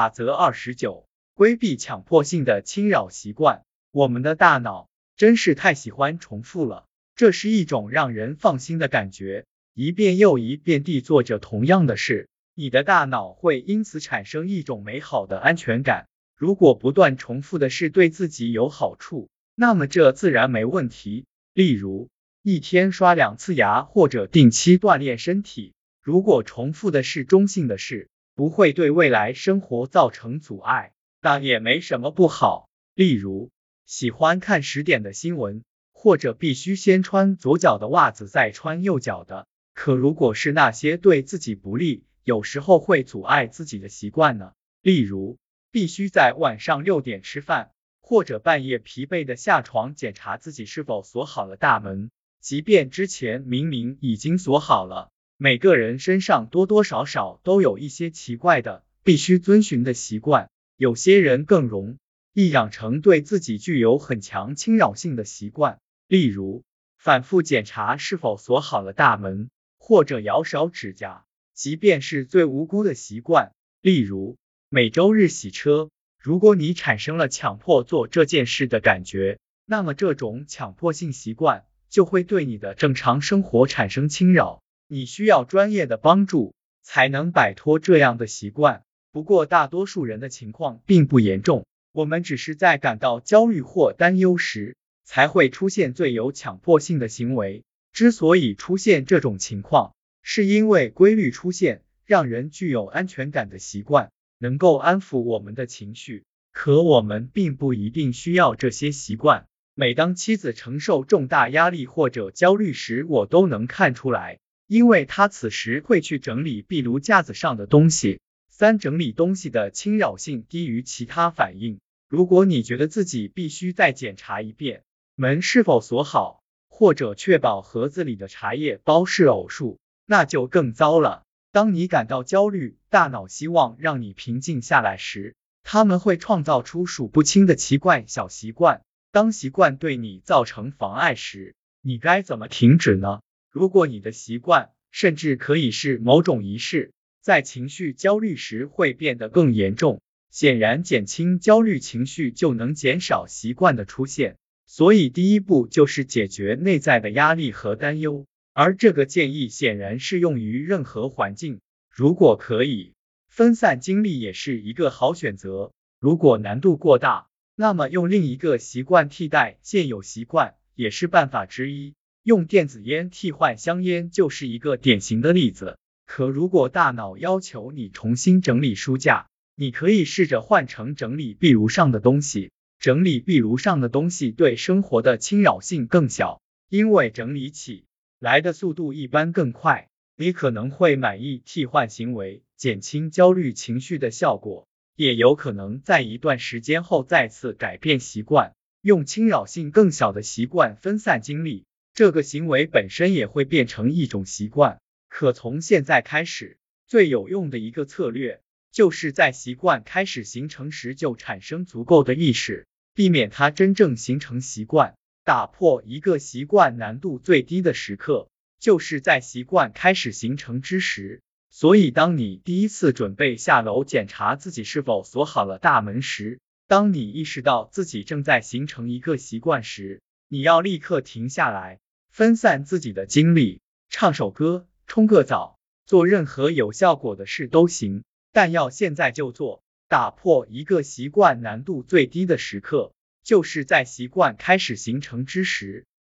法则二十九，规避强迫性的侵扰习惯。我们的大脑真是太喜欢重复了，这是一种让人放心的感觉。一遍又一遍地做着同样的事，你的大脑会因此产生一种美好的安全感。如果不断重复的事对自己有好处，那么这自然没问题。例如，一天刷两次牙，或者定期锻炼身体。如果重复的是中性的事，不会对未来生活造成阻碍，但也没什么不好。例如，喜欢看十点的新闻，或者必须先穿左脚的袜子再穿右脚的。可如果是那些对自己不利，有时候会阻碍自己的习惯呢？例如，必须在晚上六点吃饭，或者半夜疲惫的下床检查自己是否锁好了大门，即便之前明明已经锁好了。每个人身上多多少少都有一些奇怪的、必须遵循的习惯，有些人更容易养成对自己具有很强侵扰性的习惯，例如反复检查是否锁好了大门，或者咬手指甲，即便是最无辜的习惯，例如每周日洗车。如果你产生了强迫做这件事的感觉，那么这种强迫性习惯就会对你的正常生活产生侵扰。你需要专业的帮助才能摆脱这样的习惯。不过大多数人的情况并不严重，我们只是在感到焦虑或担忧时才会出现最有强迫性的行为。之所以出现这种情况，是因为规律出现让人具有安全感的习惯，能够安抚我们的情绪。可我们并不一定需要这些习惯。每当妻子承受重大压力或者焦虑时，我都能看出来。因为他此时会去整理壁炉架子上的东西。三、整理东西的侵扰性低于其他反应。如果你觉得自己必须再检查一遍门是否锁好，或者确保盒子里的茶叶包是偶数，那就更糟了。当你感到焦虑，大脑希望让你平静下来时，他们会创造出数不清的奇怪小习惯。当习惯对你造成妨碍时，你该怎么停止呢？如果你的习惯甚至可以是某种仪式，在情绪焦虑时会变得更严重。显然，减轻焦虑情绪就能减少习惯的出现。所以，第一步就是解决内在的压力和担忧。而这个建议显然适用于任何环境。如果可以，分散精力也是一个好选择。如果难度过大，那么用另一个习惯替代现有习惯也是办法之一。用电子烟替换香烟就是一个典型的例子。可如果大脑要求你重新整理书架，你可以试着换成整理壁炉上的东西。整理壁炉上的东西对生活的侵扰性更小，因为整理起来的速度一般更快。你可能会满意替换行为减轻焦虑情绪的效果，也有可能在一段时间后再次改变习惯，用侵扰性更小的习惯分散精力。这个行为本身也会变成一种习惯。可从现在开始，最有用的一个策略，就是在习惯开始形成时就产生足够的意识，避免它真正形成习惯。打破一个习惯难度最低的时刻，就是在习惯开始形成之时。所以，当你第一次准备下楼检查自己是否锁好了大门时，当你意识到自己正在形成一个习惯时，你要立刻停下来，分散自己的精力，唱首歌，冲个澡，做任何有效果的事都行，但要现在就做。打破一个习惯难度最低的时刻，就是在习惯开始形成之时。